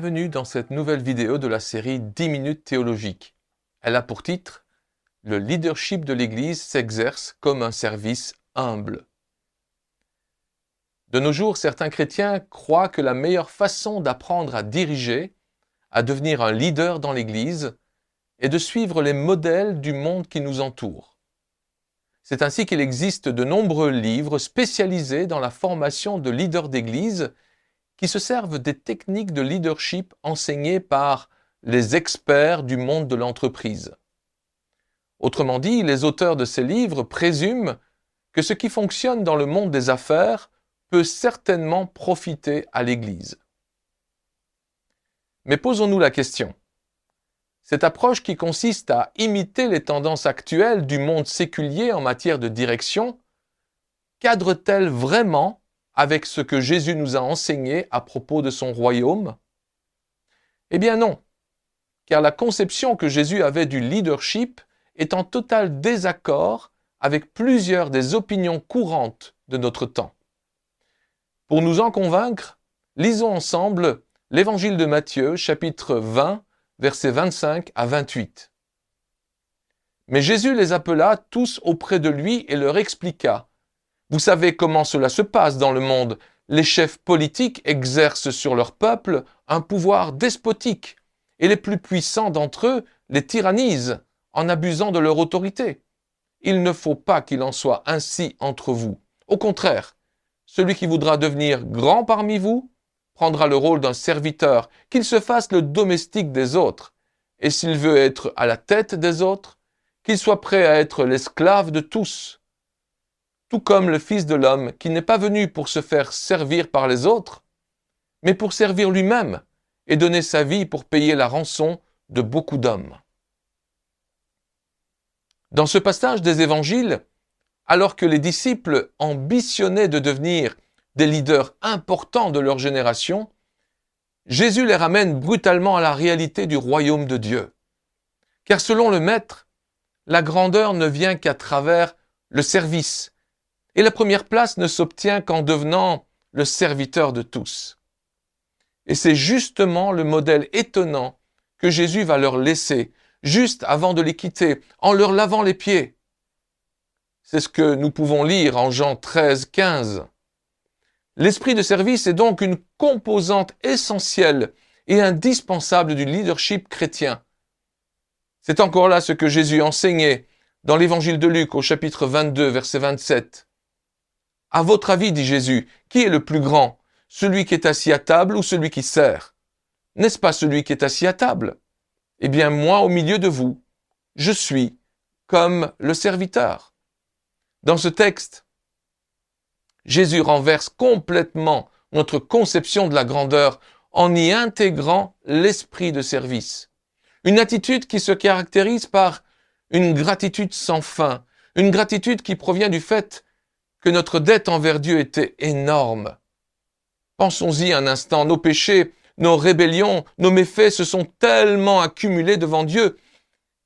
bienvenue dans cette nouvelle vidéo de la série 10 minutes théologiques. Elle a pour titre Le leadership de l'Église s'exerce comme un service humble. De nos jours, certains chrétiens croient que la meilleure façon d'apprendre à diriger, à devenir un leader dans l'Église, est de suivre les modèles du monde qui nous entoure. C'est ainsi qu'il existe de nombreux livres spécialisés dans la formation de leaders d'Église qui se servent des techniques de leadership enseignées par les experts du monde de l'entreprise. Autrement dit, les auteurs de ces livres présument que ce qui fonctionne dans le monde des affaires peut certainement profiter à l'Église. Mais posons-nous la question. Cette approche qui consiste à imiter les tendances actuelles du monde séculier en matière de direction cadre-t-elle vraiment avec ce que Jésus nous a enseigné à propos de son royaume? Eh bien non, car la conception que Jésus avait du leadership est en total désaccord avec plusieurs des opinions courantes de notre temps. Pour nous en convaincre, lisons ensemble l'Évangile de Matthieu, chapitre 20, versets 25 à 28. Mais Jésus les appela tous auprès de lui et leur expliqua vous savez comment cela se passe dans le monde. Les chefs politiques exercent sur leur peuple un pouvoir despotique, et les plus puissants d'entre eux les tyrannisent en abusant de leur autorité. Il ne faut pas qu'il en soit ainsi entre vous. Au contraire, celui qui voudra devenir grand parmi vous prendra le rôle d'un serviteur, qu'il se fasse le domestique des autres, et s'il veut être à la tête des autres, qu'il soit prêt à être l'esclave de tous tout comme le Fils de l'homme, qui n'est pas venu pour se faire servir par les autres, mais pour servir lui-même et donner sa vie pour payer la rançon de beaucoup d'hommes. Dans ce passage des évangiles, alors que les disciples ambitionnaient de devenir des leaders importants de leur génération, Jésus les ramène brutalement à la réalité du royaume de Dieu. Car selon le Maître, la grandeur ne vient qu'à travers le service, et la première place ne s'obtient qu'en devenant le serviteur de tous. Et c'est justement le modèle étonnant que Jésus va leur laisser juste avant de les quitter, en leur lavant les pieds. C'est ce que nous pouvons lire en Jean 13, 15. L'esprit de service est donc une composante essentielle et indispensable du leadership chrétien. C'est encore là ce que Jésus enseignait dans l'évangile de Luc au chapitre 22, verset 27. À votre avis, dit Jésus, qui est le plus grand, celui qui est assis à table ou celui qui sert? N'est-ce pas celui qui est assis à table? Eh bien, moi, au milieu de vous, je suis comme le serviteur. Dans ce texte, Jésus renverse complètement notre conception de la grandeur en y intégrant l'esprit de service. Une attitude qui se caractérise par une gratitude sans fin, une gratitude qui provient du fait que notre dette envers Dieu était énorme. Pensons-y un instant, nos péchés, nos rébellions, nos méfaits se sont tellement accumulés devant Dieu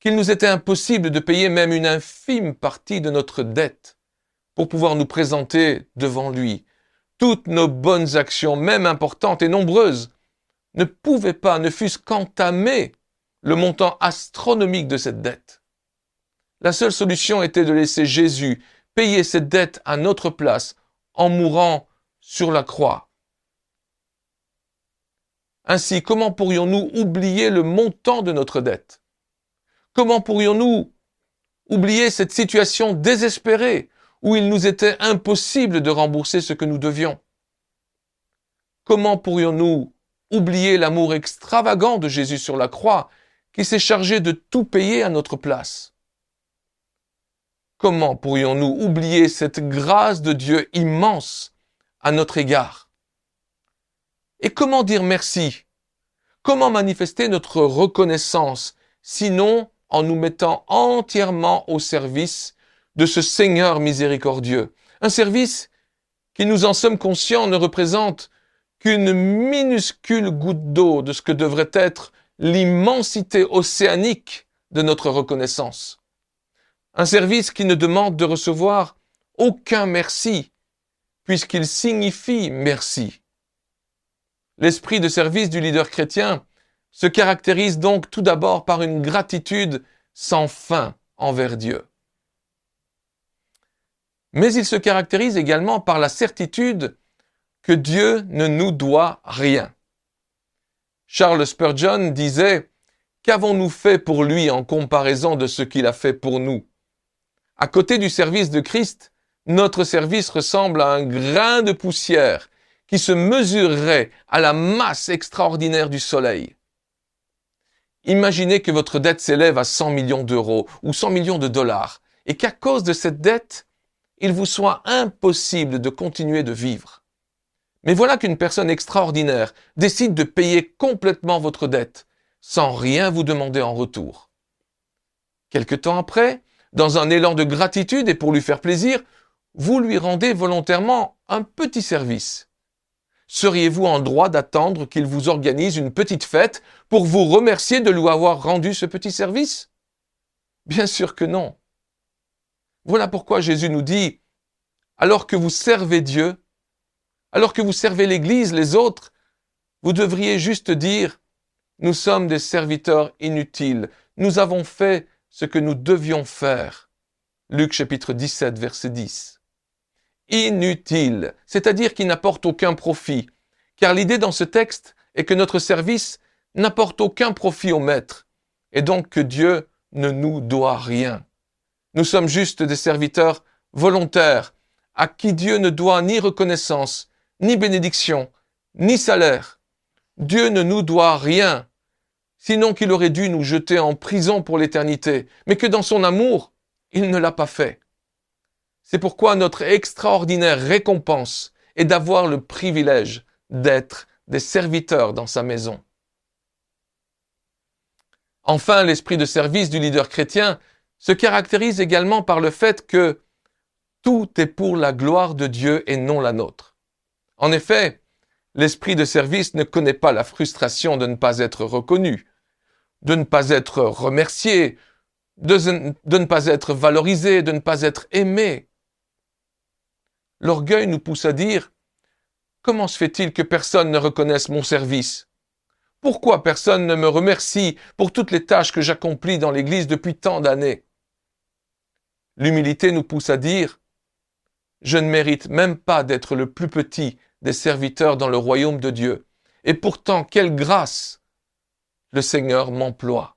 qu'il nous était impossible de payer même une infime partie de notre dette pour pouvoir nous présenter devant lui. Toutes nos bonnes actions, même importantes et nombreuses, ne pouvaient pas, ne fût-ce qu'entamer le montant astronomique de cette dette. La seule solution était de laisser Jésus payer cette dette à notre place en mourant sur la croix. Ainsi, comment pourrions-nous oublier le montant de notre dette? Comment pourrions-nous oublier cette situation désespérée où il nous était impossible de rembourser ce que nous devions? Comment pourrions-nous oublier l'amour extravagant de Jésus sur la croix qui s'est chargé de tout payer à notre place? Comment pourrions-nous oublier cette grâce de Dieu immense à notre égard? Et comment dire merci? Comment manifester notre reconnaissance sinon en nous mettant entièrement au service de ce Seigneur miséricordieux? Un service qui, nous en sommes conscients, ne représente qu'une minuscule goutte d'eau de ce que devrait être l'immensité océanique de notre reconnaissance. Un service qui ne demande de recevoir aucun merci, puisqu'il signifie merci. L'esprit de service du leader chrétien se caractérise donc tout d'abord par une gratitude sans fin envers Dieu. Mais il se caractérise également par la certitude que Dieu ne nous doit rien. Charles Spurgeon disait Qu'avons-nous fait pour lui en comparaison de ce qu'il a fait pour nous? À côté du service de Christ, notre service ressemble à un grain de poussière qui se mesurerait à la masse extraordinaire du soleil. Imaginez que votre dette s'élève à 100 millions d'euros ou 100 millions de dollars et qu'à cause de cette dette, il vous soit impossible de continuer de vivre. Mais voilà qu'une personne extraordinaire décide de payer complètement votre dette sans rien vous demander en retour. Quelque temps après, dans un élan de gratitude et pour lui faire plaisir, vous lui rendez volontairement un petit service. Seriez-vous en droit d'attendre qu'il vous organise une petite fête pour vous remercier de lui avoir rendu ce petit service? Bien sûr que non. Voilà pourquoi Jésus nous dit, alors que vous servez Dieu, alors que vous servez l'Église, les autres, vous devriez juste dire, nous sommes des serviteurs inutiles, nous avons fait ce que nous devions faire. Luc chapitre 17, verset 10 inutile, c'est-à-dire qui n'apporte aucun profit. Car l'idée dans ce texte est que notre service n'apporte aucun profit au maître, et donc que Dieu ne nous doit rien. Nous sommes juste des serviteurs volontaires, à qui Dieu ne doit ni reconnaissance, ni bénédiction, ni salaire. Dieu ne nous doit rien, sinon qu'il aurait dû nous jeter en prison pour l'éternité, mais que dans son amour, il ne l'a pas fait. C'est pourquoi notre extraordinaire récompense est d'avoir le privilège d'être des serviteurs dans sa maison. Enfin, l'esprit de service du leader chrétien se caractérise également par le fait que tout est pour la gloire de Dieu et non la nôtre. En effet, l'esprit de service ne connaît pas la frustration de ne pas être reconnu, de ne pas être remercié, de, ne pas être valorisé, de ne pas être aimé. L'orgueil nous pousse à dire Comment se fait-il que personne ne reconnaisse mon service? Pourquoi personne ne me remercie pour toutes les tâches que j'accomplis dans l'Église depuis tant d'années? L'humilité nous pousse à dire Je ne mérite même pas d'être le plus petit des serviteurs dans le royaume de Dieu. Et pourtant, quelle grâce le Seigneur m'emploie.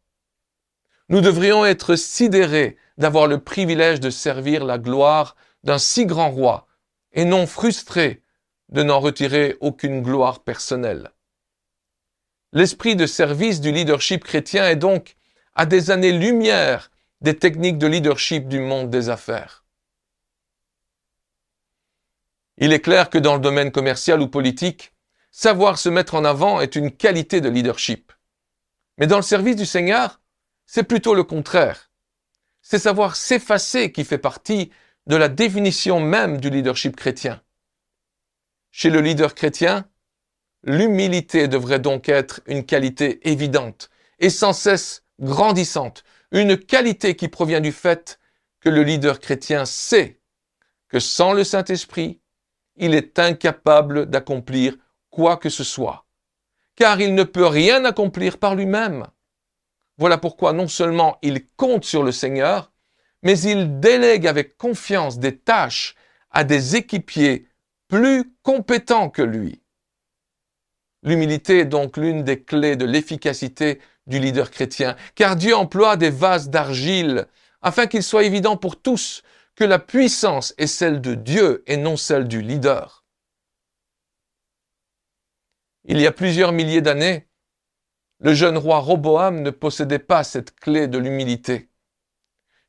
Nous devrions être sidérés d'avoir le privilège de servir la gloire d'un si grand roi et non frustré de n'en retirer aucune gloire personnelle. L'esprit de service du leadership chrétien est donc à des années-lumière des techniques de leadership du monde des affaires. Il est clair que dans le domaine commercial ou politique, savoir se mettre en avant est une qualité de leadership. Mais dans le service du Seigneur, c'est plutôt le contraire. C'est savoir s'effacer qui fait partie de la définition même du leadership chrétien. Chez le leader chrétien, l'humilité devrait donc être une qualité évidente et sans cesse grandissante, une qualité qui provient du fait que le leader chrétien sait que sans le Saint-Esprit, il est incapable d'accomplir quoi que ce soit, car il ne peut rien accomplir par lui-même. Voilà pourquoi non seulement il compte sur le Seigneur, mais il délègue avec confiance des tâches à des équipiers plus compétents que lui. L'humilité est donc l'une des clés de l'efficacité du leader chrétien, car Dieu emploie des vases d'argile afin qu'il soit évident pour tous que la puissance est celle de Dieu et non celle du leader. Il y a plusieurs milliers d'années, le jeune roi Roboam ne possédait pas cette clé de l'humilité.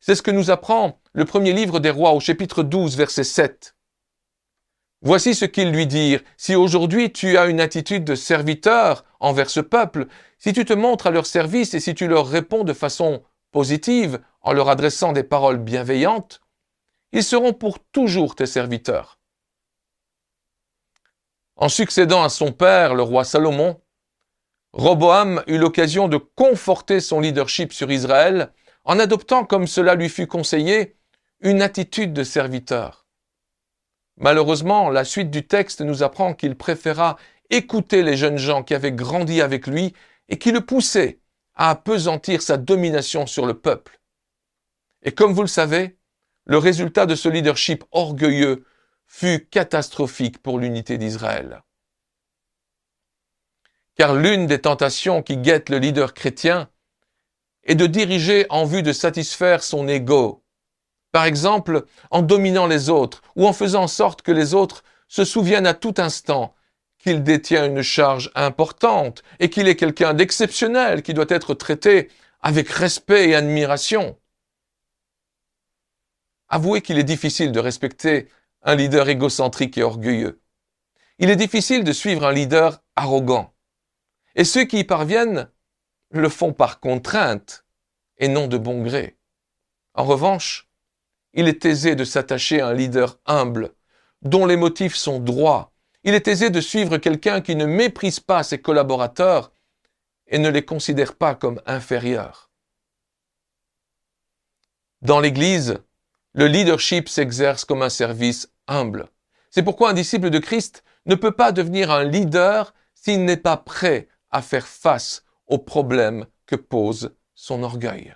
C'est ce que nous apprend le premier livre des rois au chapitre 12, verset 7. Voici ce qu'ils lui dirent. Si aujourd'hui tu as une attitude de serviteur envers ce peuple, si tu te montres à leur service et si tu leur réponds de façon positive en leur adressant des paroles bienveillantes, ils seront pour toujours tes serviteurs. En succédant à son père, le roi Salomon, Roboam eut l'occasion de conforter son leadership sur Israël en adoptant, comme cela lui fut conseillé, une attitude de serviteur. Malheureusement, la suite du texte nous apprend qu'il préféra écouter les jeunes gens qui avaient grandi avec lui et qui le poussaient à appesantir sa domination sur le peuple. Et comme vous le savez, le résultat de ce leadership orgueilleux fut catastrophique pour l'unité d'Israël. Car l'une des tentations qui guette le leader chrétien est de diriger en vue de satisfaire son ego, par exemple en dominant les autres ou en faisant en sorte que les autres se souviennent à tout instant qu'il détient une charge importante et qu'il est quelqu'un d'exceptionnel qui doit être traité avec respect et admiration. Avouez qu'il est difficile de respecter un leader égocentrique et orgueilleux. Il est difficile de suivre un leader arrogant. Et ceux qui y parviennent le font par contrainte et non de bon gré. En revanche, il est aisé de s'attacher à un leader humble, dont les motifs sont droits. Il est aisé de suivre quelqu'un qui ne méprise pas ses collaborateurs et ne les considère pas comme inférieurs. Dans l'Église, le leadership s'exerce comme un service C'est pourquoi un disciple de Christ ne peut pas devenir un leader s'il n'est pas prêt à faire face aux problèmes que pose son orgueil.